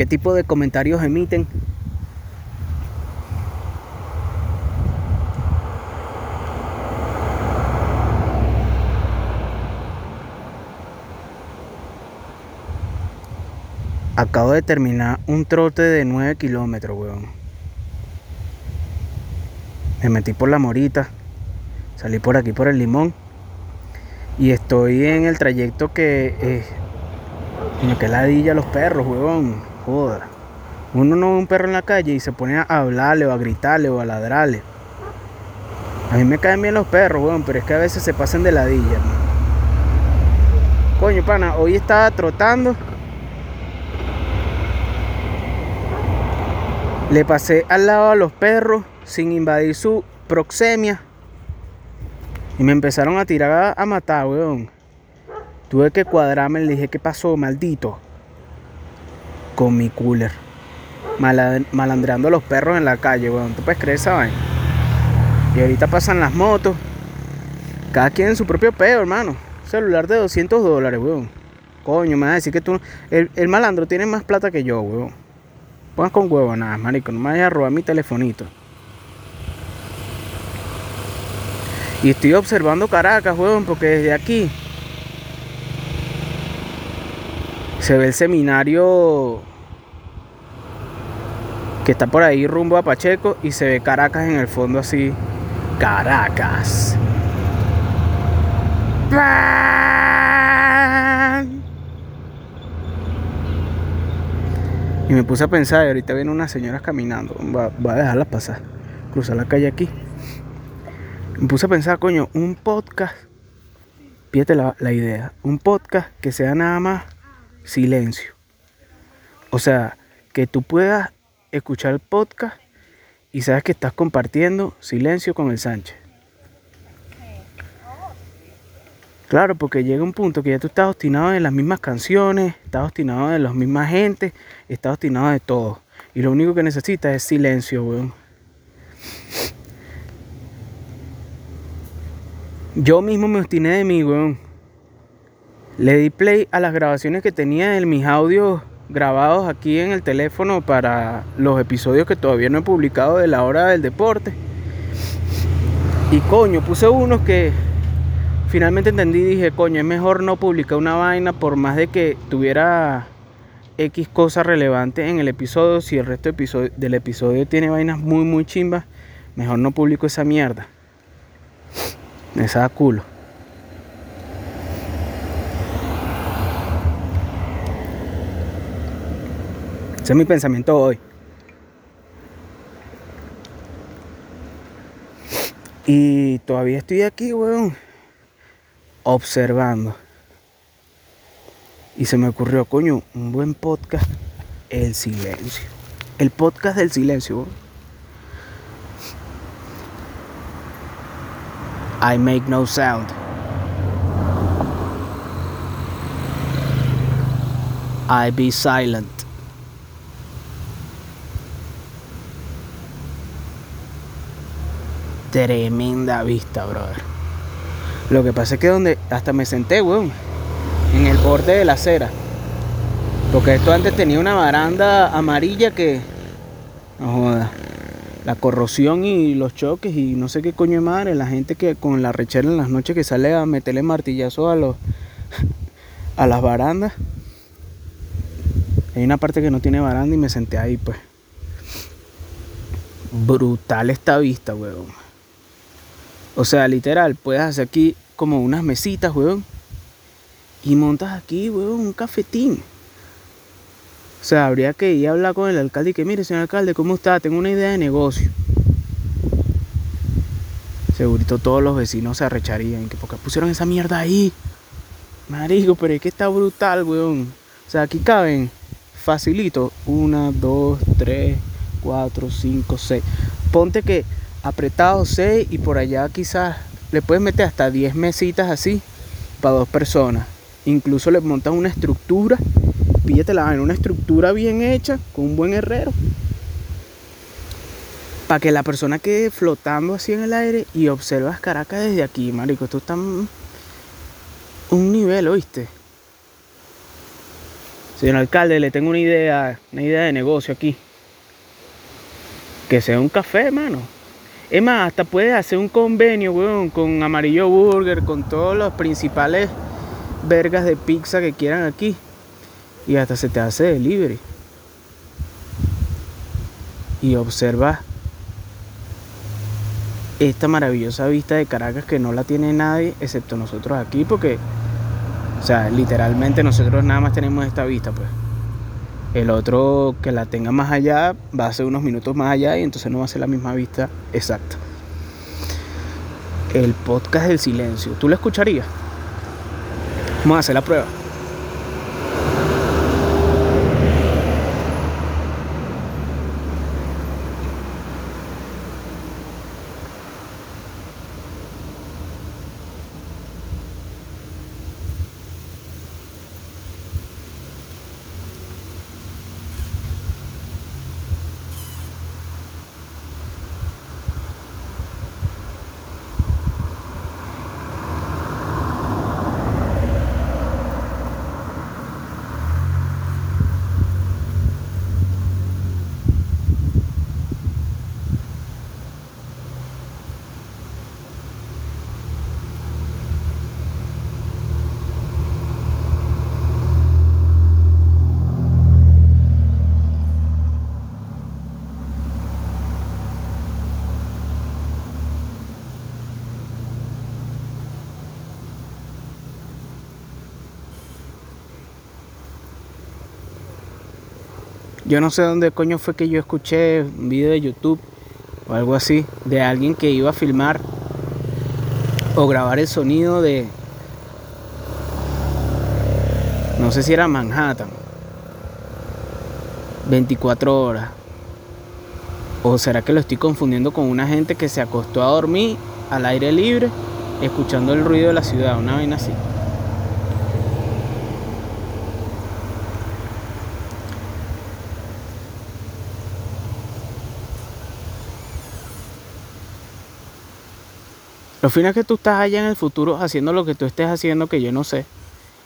qué tipo de comentarios emiten. Acabo de terminar un trote de 9 kilómetros, weón. Me metí por la morita. Salí por aquí por el limón. Y estoy en el trayecto que. Eh, que ladilla los perros, weón. Uno no ve un perro en la calle y se pone a hablarle o a gritarle o a ladrarle. A mí me caen bien los perros, weón, pero es que a veces se pasan de ladilla. Coño, pana, hoy estaba trotando Le pasé al lado a los perros sin invadir su proxemia. Y me empezaron a tirar a, matar, weón. Tuve que cuadrarme, le dije, ¿qué pasó, maldito? Con mi cooler. malandreando a los perros en la calle, weón. ¿Tú puedes creer esa? Y ahorita pasan las motos. Cada quien en su propio pedo, hermano. celular de 200 dólares, weón. Coño, me vas a decir que tú... El, el malandro tiene más plata que yo, weón. Pongas con huevo nada, marico. No me vayas a robar mi telefonito. Y estoy observando Caracas, huevón, porque desde aquí se ve el seminario que está por ahí rumbo a Pacheco y se ve Caracas en el fondo así. Caracas. Y me puse a pensar, y ahorita vienen unas señoras caminando. Voy a dejarlas pasar. Cruzar la calle aquí. Me puse a pensar, coño, un podcast. Fíjate la, la idea. Un podcast que sea nada más silencio. O sea, que tú puedas escuchar el podcast y sabes que estás compartiendo silencio con el Sánchez. Claro, porque llega un punto que ya tú estás obstinado en las mismas canciones, estás obstinado de las mismas gente, estás obstinado de todo. Y lo único que necesitas es silencio, weón. Yo mismo me obstiné de mí, weón. Le di play a las grabaciones que tenía en mis audios grabados aquí en el teléfono para los episodios que todavía no he publicado de la hora del deporte. Y coño, puse unos que finalmente entendí y dije, coño, es mejor no publicar una vaina por más de que tuviera X cosas relevantes en el episodio. Si el resto del episodio tiene vainas muy, muy chimbas, mejor no publico esa mierda. Me da culo. Ese es mi pensamiento hoy. Y todavía estoy aquí, weón observando. Y se me ocurrió, coño, un buen podcast, El Silencio. El podcast del silencio. I make no sound. I be silent. Tremenda vista, brother. Lo que pasa es que donde hasta me senté, weón, en el borde de la acera. Porque esto antes tenía una baranda amarilla que. No joda. La corrosión y los choques y no sé qué coño de madre. La gente que con la rechera en las noches que sale a meterle martillazo a los. a las barandas. Hay una parte que no tiene baranda y me senté ahí, pues. Brutal esta vista, weón. O sea, literal, puedes hacer aquí como unas mesitas, weón. Y montas aquí, weón, un cafetín. O sea, habría que ir a hablar con el alcalde y que, mire, señor alcalde, ¿cómo está? Tengo una idea de negocio. Segurito todos los vecinos se arrecharían. Que porque pusieron esa mierda ahí. Marico, pero es que está brutal, weón. O sea, aquí caben facilito. Una, dos, tres, cuatro, cinco, seis. Ponte que apretado 6 y por allá quizás le puedes meter hasta 10 mesitas así para dos personas. Incluso le montas una estructura, píllatela en una estructura bien hecha con un buen herrero. Para que la persona quede flotando así en el aire y observas Caracas desde aquí, marico. Esto está un nivel, ¿oíste? Señor alcalde, le tengo una idea, una idea de negocio aquí. Que sea un café, hermano. Es más, hasta puedes hacer un convenio, weón, con Amarillo Burger, con todos los principales vergas de pizza que quieran aquí. Y hasta se te hace delivery. Y observa esta maravillosa vista de Caracas que no la tiene nadie excepto nosotros aquí porque, o sea, literalmente nosotros nada más tenemos esta vista, pues. El otro que la tenga más allá va a ser unos minutos más allá y entonces no va a ser la misma vista exacta. El podcast del silencio, ¿tú lo escucharías? Vamos a hacer la prueba. Yo no sé dónde coño fue que yo escuché un video de YouTube o algo así de alguien que iba a filmar o grabar el sonido de no sé si era Manhattan 24 horas o será que lo estoy confundiendo con una gente que se acostó a dormir al aire libre escuchando el ruido de la ciudad, una vaina así. Lo fino es que tú estás allá en el futuro haciendo lo que tú estés haciendo que yo no sé.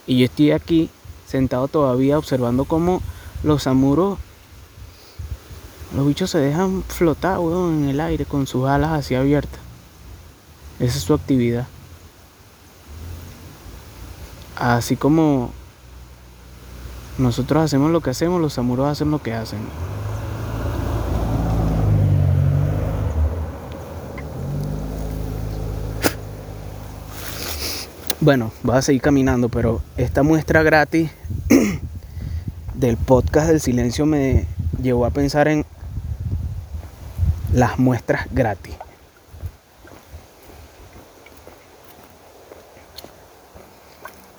Y yo estoy aquí sentado todavía observando cómo los amuros, los bichos se dejan flotar, weón, en el aire con sus alas así abiertas. Esa es su actividad. Así como nosotros hacemos lo que hacemos, los amuros hacen lo que hacen. Bueno, voy a seguir caminando, pero esta muestra gratis del podcast del silencio me llevó a pensar en las muestras gratis.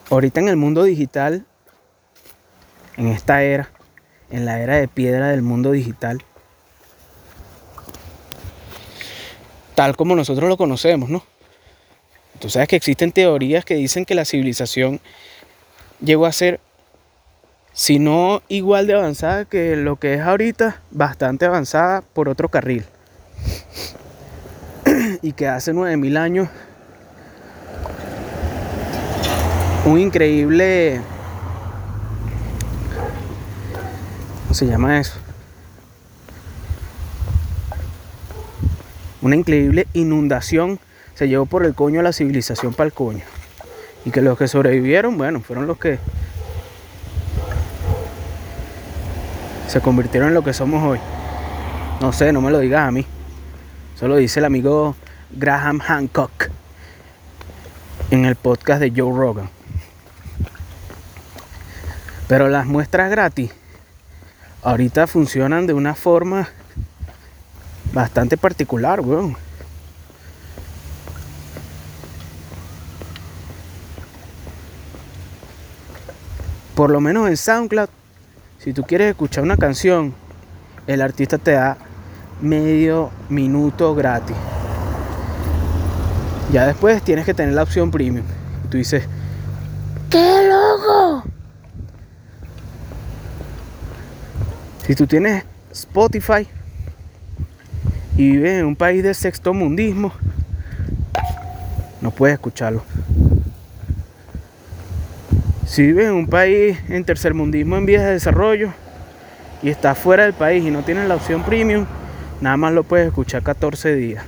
Ahorita en el mundo digital, en esta era, en la era de piedra del mundo digital, tal como nosotros lo conocemos, ¿no? Tú sabes que existen teorías que dicen que la civilización llegó a ser, si no igual de avanzada que lo que es ahorita, bastante avanzada por otro carril. y que hace 9000 años un increíble ¿cómo se llama eso? Una increíble inundación se llevó por el coño a la civilización para el coño. Y que los que sobrevivieron, bueno, fueron los que se convirtieron en lo que somos hoy. No sé, no me lo digas a mí. Solo dice el amigo Graham Hancock en el podcast de Joe Rogan. Pero las muestras gratis ahorita funcionan de una forma bastante particular, weón. Por lo menos en SoundCloud, si tú quieres escuchar una canción, el artista te da medio minuto gratis. Ya después tienes que tener la opción premium. Tú dices, ¡qué loco! Si tú tienes Spotify y vives en un país de sexto mundismo, no puedes escucharlo. Si vives en un país en tercermundismo en vías de desarrollo y estás fuera del país y no tienes la opción premium, nada más lo puedes escuchar 14 días.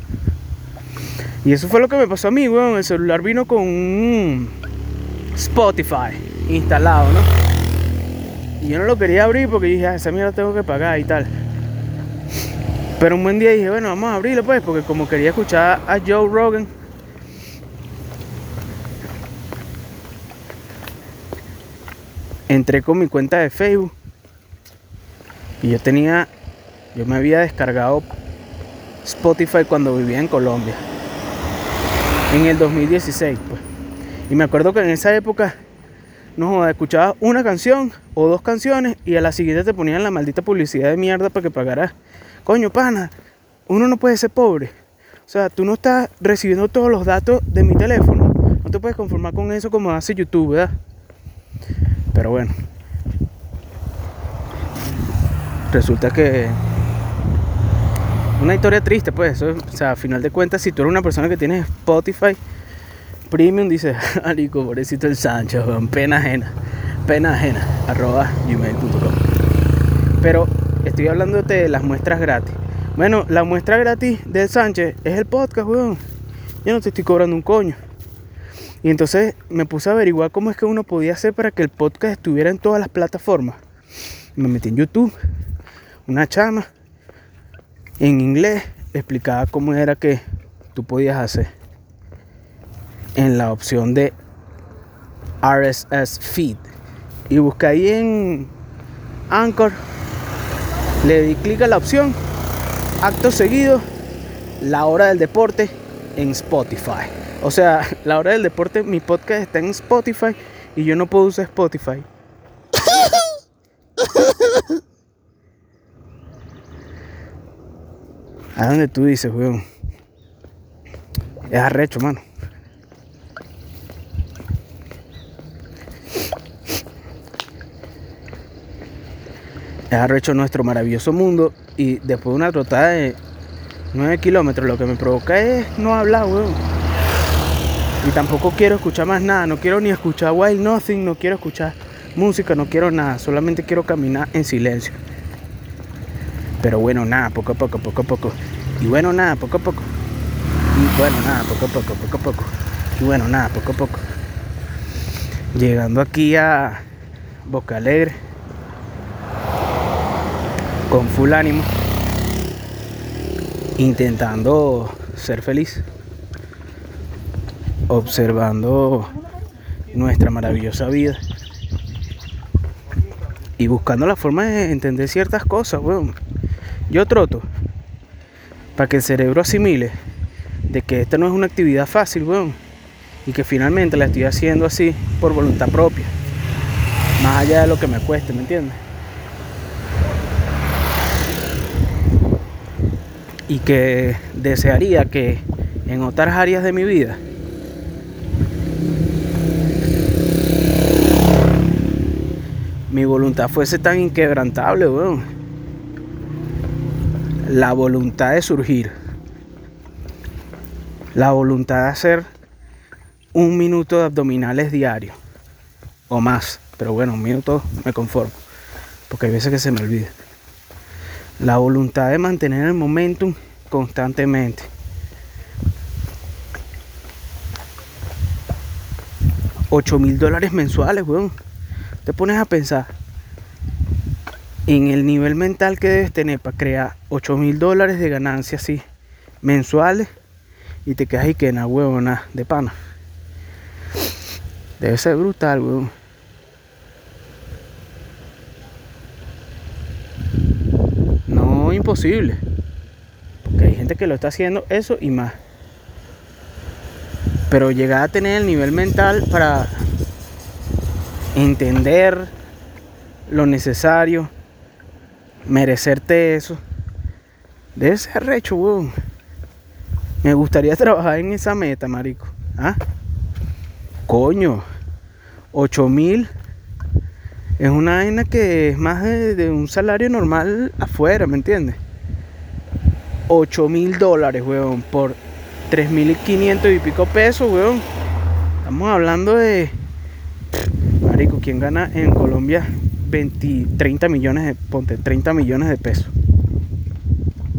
Y eso fue lo que me pasó a mí, weón. El celular vino con un Spotify instalado, ¿no? Y yo no lo quería abrir porque dije, ah, esa mierda tengo que pagar y tal. Pero un buen día dije, bueno, vamos a abrirlo pues, porque como quería escuchar a Joe Rogan, entré con mi cuenta de Facebook y yo tenía, yo me había descargado Spotify cuando vivía en Colombia, en el 2016, pues. Y me acuerdo que en esa época, no escuchabas una canción o dos canciones y a la siguiente te ponían la maldita publicidad de mierda para que pagaras. Coño, pana, uno no puede ser pobre. O sea, tú no estás recibiendo todos los datos de mi teléfono. No te puedes conformar con eso como hace YouTube, ¿verdad? Pero bueno. Resulta que una historia triste, pues. o sea, a final de cuentas, si tú eres una persona que tiene Spotify Premium, dice, Alico, pobrecito el Sancho, pena ajena. Pena ajena, arroba gmail.com. Pero estoy hablando de las muestras gratis. Bueno, la muestra gratis del Sánchez es el podcast, weón. Yo no te estoy cobrando un coño. Y entonces me puse a averiguar cómo es que uno podía hacer para que el podcast estuviera en todas las plataformas. Me metí en YouTube, una chama en inglés explicaba cómo era que tú podías hacer en la opción de RSS feed y busqué ahí en Anchor le di clic a la opción acto seguido la hora del deporte en Spotify o sea, la hora del deporte, mi podcast está en Spotify y yo no puedo usar Spotify. ¿A dónde tú dices, weón? Es arrecho, mano. Es arrecho nuestro maravilloso mundo y después de una trotada de 9 kilómetros lo que me provoca es no hablar, weón. Y tampoco quiero escuchar más nada, no quiero ni escuchar Wild Nothing, no quiero escuchar música, no quiero nada, solamente quiero caminar en silencio. Pero bueno, nada, poco a poco, poco a poco. Y bueno, nada, poco a poco. Y bueno, nada, poco a poco, poco a poco. Y bueno, nada, poco a poco. Llegando aquí a Boca Alegre. Con full ánimo. Intentando ser feliz observando nuestra maravillosa vida y buscando la forma de entender ciertas cosas, weón. Yo troto para que el cerebro asimile de que esta no es una actividad fácil, weón, y que finalmente la estoy haciendo así por voluntad propia, más allá de lo que me cueste, ¿me entiendes? Y que desearía que en otras áreas de mi vida mi voluntad fuese tan inquebrantable, weón. La voluntad de surgir. La voluntad de hacer un minuto de abdominales diario. O más. Pero bueno, un minuto me conformo. Porque hay veces que se me olvida. La voluntad de mantener el momentum constantemente. Ocho mil dólares mensuales, weón te pones a pensar en el nivel mental que debes tener para crear 8 mil dólares de ganancias así mensuales y te quedas y que na huevona de pana. Debe ser brutal, weón. No imposible. Porque hay gente que lo está haciendo eso y más. Pero llegar a tener el nivel mental para entender lo necesario, merecerte eso. Debe ser recho, weón. Me gustaría trabajar en esa meta, marico. ¿Ah? Coño, 8 mil es una vaina que es más de, un salario normal afuera, ¿me entiendes? 8 mil dólares, weón, por 3 mil y 500 y pico pesos, weón. Estamos hablando de Marico, ¿quién gana en Colombia 20, 30 millones de, ponte, 30 millones de pesos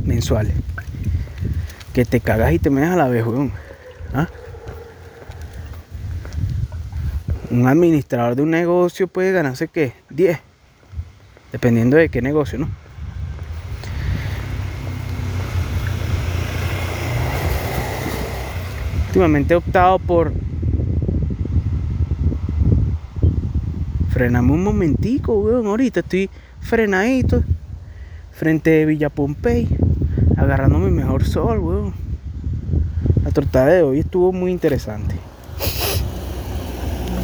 mensuales? Que te cagas y te me a la vez, weón. ¿Ah? Un administrador de un negocio puede ganarse, ¿qué? 10. Dependiendo de qué negocio, ¿no? Últimamente he optado por frename un momentico, weón. Ahorita estoy frenadito frente a Villa Pompey, agarrando mi mejor sol, weón. La tortada de hoy estuvo muy interesante.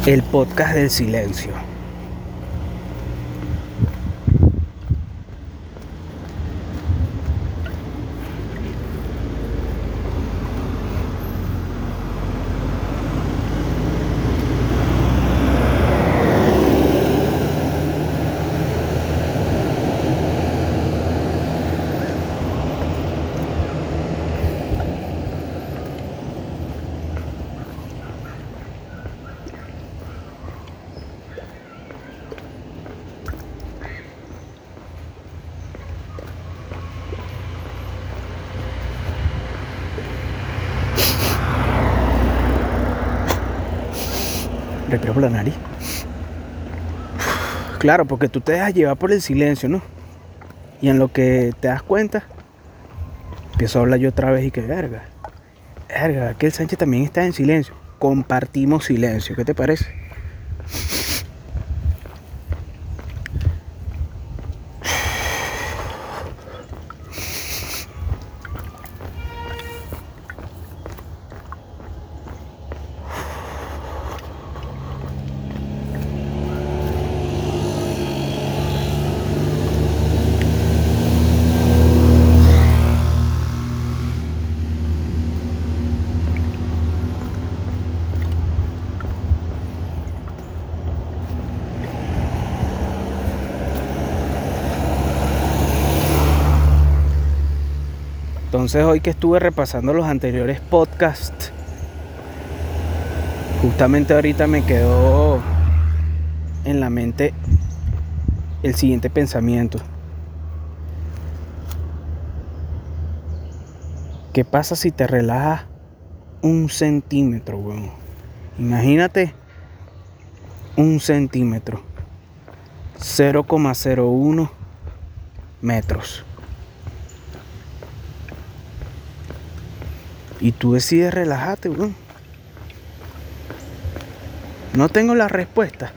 El podcast del silencio. La nariz. Claro, porque tú te dejas llevar por el silencio, ¿no? Y en lo que te das cuenta, empiezo a hablar yo otra vez y que verga. Verga, que el Sánchez también está en silencio. Compartimos silencio, ¿qué te parece? Entonces hoy que estuve repasando los anteriores podcasts, justamente ahorita me quedó en la mente el siguiente pensamiento. ¿Qué pasa si te relajas un centímetro, weón? Imagínate un centímetro. 0,01 metros. Y tú decides relajarte, weón. No tengo la respuesta.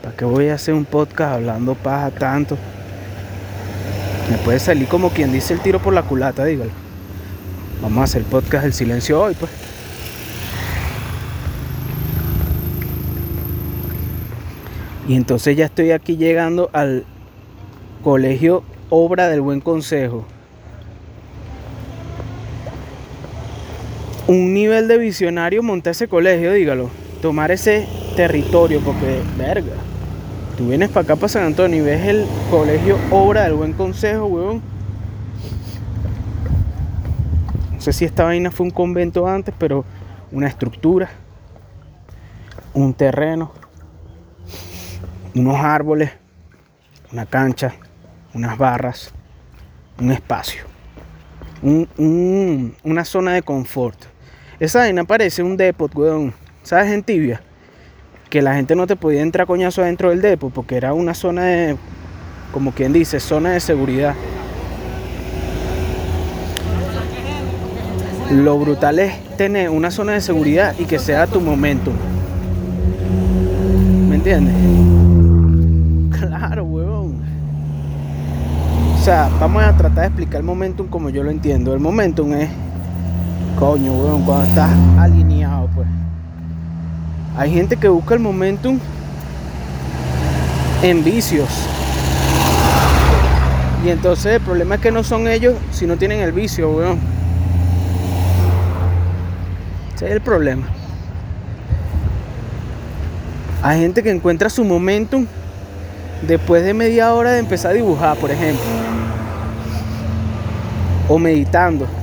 ¿Para qué voy a hacer un podcast hablando paja tanto? Me puede salir como quien dice el tiro por la culata, dígalo. Vamos a hacer podcast del silencio hoy, pues. Y entonces ya estoy aquí llegando al colegio Obra del Buen Consejo. Un nivel de visionario montar ese colegio, dígalo. Tomar ese territorio, porque, verga. Tú vienes para acá, para San Antonio, y ves el colegio Obra del Buen Consejo, weón. No sé si esta vaina fue un convento antes, pero una estructura, un terreno, unos árboles, una cancha, unas barras, un espacio, una zona de confort. Esa vaina parece un depot, weón. ¿Sabes? En tibia. Que la gente no te podía entrar coñazo dentro del depot porque era una zona de, como quien dice, zona de seguridad. Lo brutal es tener una zona de seguridad y que sea tu momento. ¿Me entiendes? Claro, weón. O sea, vamos a tratar de explicar el momentum como yo lo entiendo. El momentum es Coño, weón, cuando estás alineado, pues. Hay gente que busca el momentum en vicios. Y entonces el problema es que no son ellos si no tienen el vicio, weón. Ese es el problema. Hay gente que encuentra su momentum después de media hora de empezar a dibujar, por ejemplo. O meditando.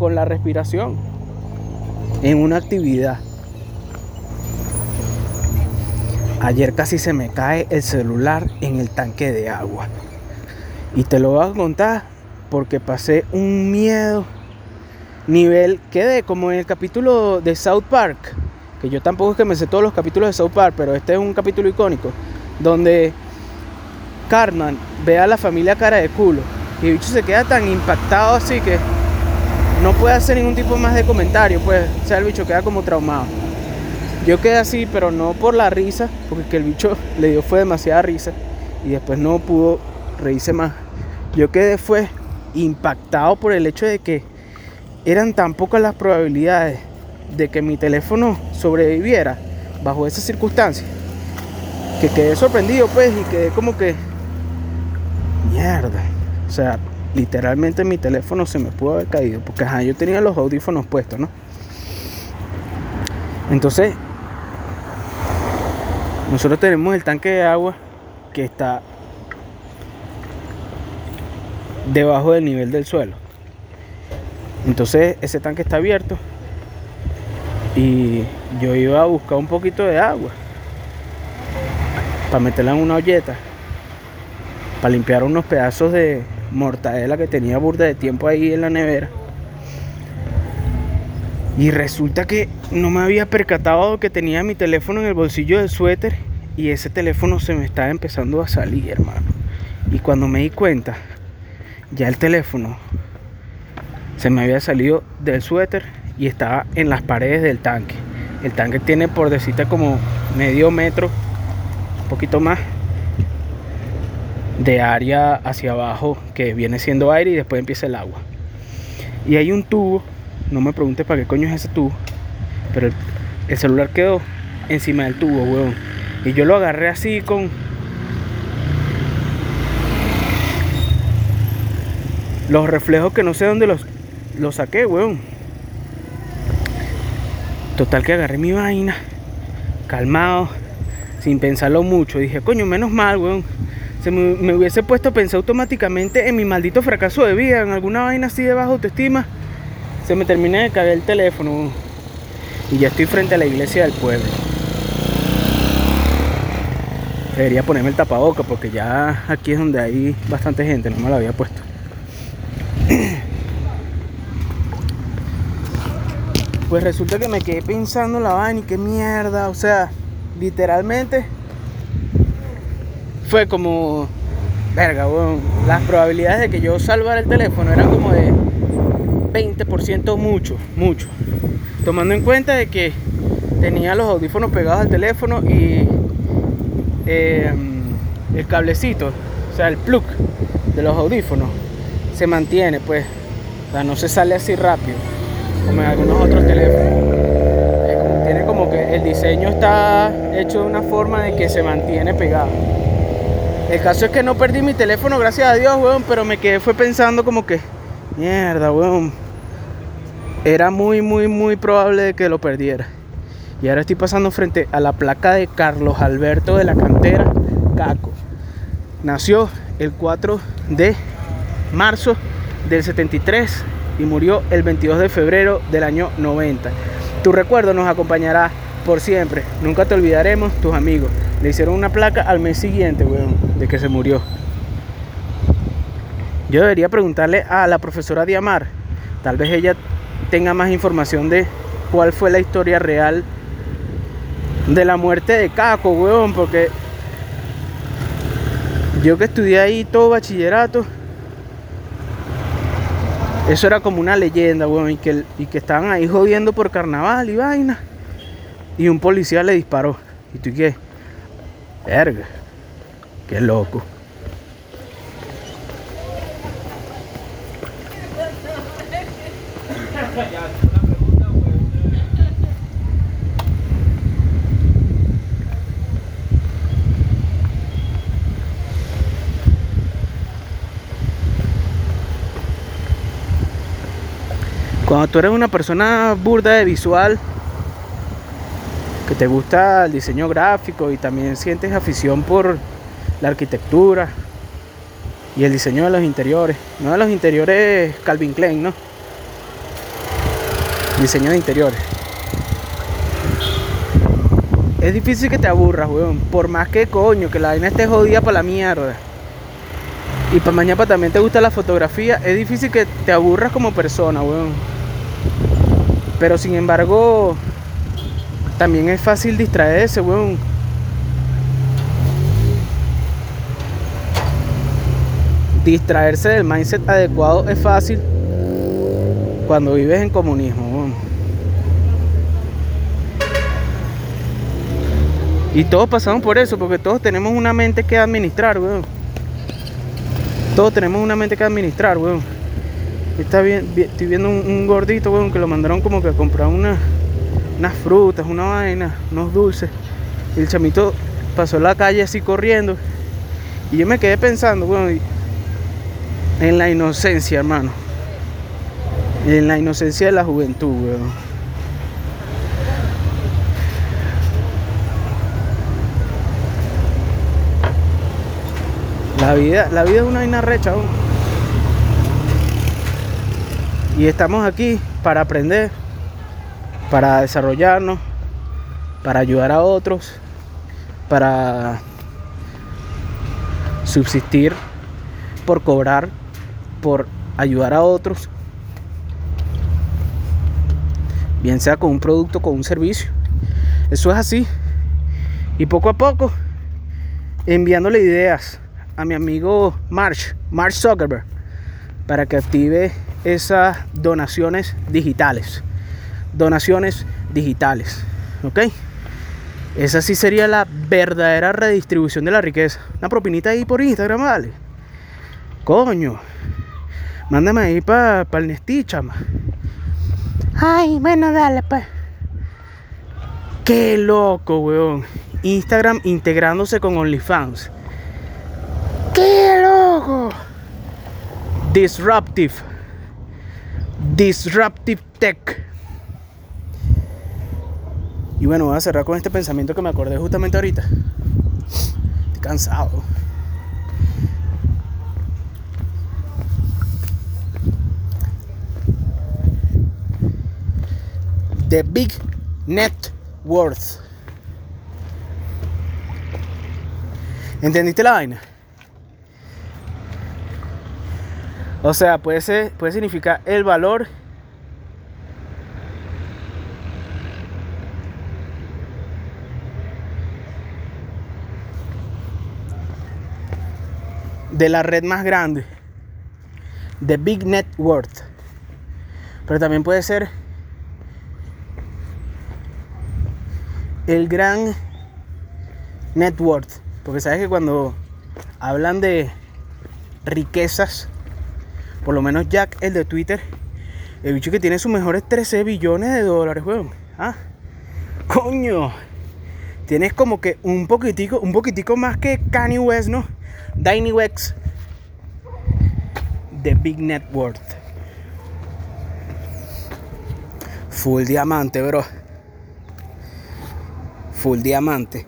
Con la respiración. en una actividad. Ayer casi se me cae el celular en el tanque de agua. Y te lo voy a contar porque pasé un miedo nivel quedé como en el capítulo de South Park, que yo tampoco es que me sé todos los capítulos de South Park, pero este es un capítulo icónico, donde Cartman ve a la familia cara de culo y bicho se queda tan impactado así que no puede hacer ningún tipo más de comentario, pues, o sea, el bicho queda como traumado. Yo quedé así, pero no por la risa, porque el bicho le dio fue demasiada risa y después no pudo reírse más. Yo quedé fue impactado por el hecho de que eran tan pocas las probabilidades de que mi teléfono sobreviviera bajo esas circunstancias que quedé sorprendido pues y quedé como que mierda o sea literalmente mi teléfono se me pudo haber caído porque yo tenía los audífonos puestos no entonces nosotros tenemos el tanque de agua que está debajo del nivel del suelo. Entonces ese tanque está abierto y yo iba a buscar un poquito de agua para meterla en una olleta, para limpiar unos pedazos de mortadela que tenía burda de tiempo ahí en la nevera. Y resulta que no me había percatado que tenía mi teléfono en el bolsillo del suéter y ese teléfono se me estaba empezando a salir, hermano. Y cuando me di cuenta, ya el teléfono se me había salido del suéter y estaba en las paredes del tanque. El tanque tiene por decirte como medio metro, un poquito más de área hacia abajo que viene siendo aire y después empieza el agua. Y hay un tubo, no me preguntes para qué coño es ese tubo, pero el, el celular quedó encima del tubo, weón. Y yo lo agarré así con, Los reflejos que no sé dónde los, los saqué, weón. Total que agarré mi vaina, calmado, sin pensarlo mucho. Dije, coño, menos mal, weón. Se me, hubiese puesto a pensar automáticamente en mi maldito fracaso de vida, en alguna vaina así de baja autoestima. Se me termina de caer el teléfono. Y ya estoy frente a la iglesia del pueblo. Debería ponerme el tapaboca porque ya aquí es donde hay bastante gente, no me lo había puesto. Pues resulta que me quedé pensando en la vaina y qué mierda, o sea, literalmente fue como, verga, las probabilidades de que yo salvara el teléfono eran como de 20% mucho, mucho. Tomando en cuenta de que tenía los audífonos pegados al teléfono y em, el cablecito, o sea, el plug de los audífonos se mantiene, pues, o sea, no se sale así rápido como en algunos otros teléfonos. tiene como que el diseño está hecho de una forma de que se mantiene pegado. El caso es que no perdí mi teléfono, gracias a Dios, weón, pero me quedé fue pensando como que, mierda, weón. Era muy, muy, muy probable de que lo perdiera. Y ahora estoy pasando frente a la placa de Carlos Alberto de la cantera Caco. Nació el 4 de marzo del 73 y murió el 22 de febrero del año 90. Tu recuerdo nos acompañará por siempre. Nunca te olvidaremos, tus amigos. Le hicieron una placa al mes siguiente, weón, de que se murió. Yo debería preguntarle a la profesora Diamar. Tal vez ella tenga más información de cuál fue la historia real de la muerte de Caco, weón, porque yo que estudié ahí todo bachillerato, eso era como una leyenda, weón, y que, y que estaban ahí jodiendo por carnaval y vaina. Y un policía le disparó. ¿Y tú qué? Verga. Qué loco. Cuando tú eres una persona burda de visual, que te gusta el diseño gráfico y también sientes afición por la arquitectura y el diseño de los interiores, no de los interiores Calvin Klein, ¿no? Diseño de interiores. es difícil que te aburras, weón. Por más que coño, que la vaina esté jodida para la mierda. Y para mañana también te gusta la fotografía, es difícil que te aburras como persona, weón. Pero sin embargo, también es fácil distraerse, weón. Distraerse del mindset adecuado es fácil cuando vives en comunismo, weón. Y todos pasamos por eso, porque todos tenemos una mente que administrar, weón. Todos tenemos una mente que administrar, weón. Está bien, estoy viendo un, gordito, weón, que lo mandaron como que a comprar una, unas frutas, una vaina, unos dulces. El chamito pasó la calle así corriendo. Y yo me quedé pensando, weón, en la inocencia, hermano. En la inocencia de la juventud, weón. La vida, la vida es una vaina recha. Y estamos aquí para aprender, para desarrollarnos, para ayudar a otros, para subsistir por cobrar, por ayudar a otros, bien sea con un producto, con un servicio. Eso es así. Y poco a poco, enviándole ideas, a mi amigo Marsh, Marsh Zuckerberg, para que active esas donaciones digitales. Donaciones digitales. ¿Ok? Esa sí sería la verdadera redistribución de la riqueza. Una propinita ahí por Instagram, vale. Coño. Mándame ahí para pa el Nestí, chama. Ay, bueno, dale, pues. Qué loco, weón. Instagram integrándose con OnlyFans. ¡Qué loco! Disruptive. Disruptive Tech. Y bueno, voy a cerrar con este pensamiento que me acordé justamente ahorita. Estoy cansado. The Big Net Worth. ¿Entendiste la vaina? O sea, puede, ser, puede significar el valor de la red más grande, de Big Net Worth. Pero también puede ser el gran net worth. Porque sabes que cuando hablan de riquezas, por lo menos Jack, el de Twitter, el bicho que tiene sus mejores 13 billones de dólares, weón. Ah, coño. Tienes como que un poquitico, un poquitico más que Kanye West, ¿no? Danny Wex. The Big Net Worth. Full diamante, bro. Full diamante.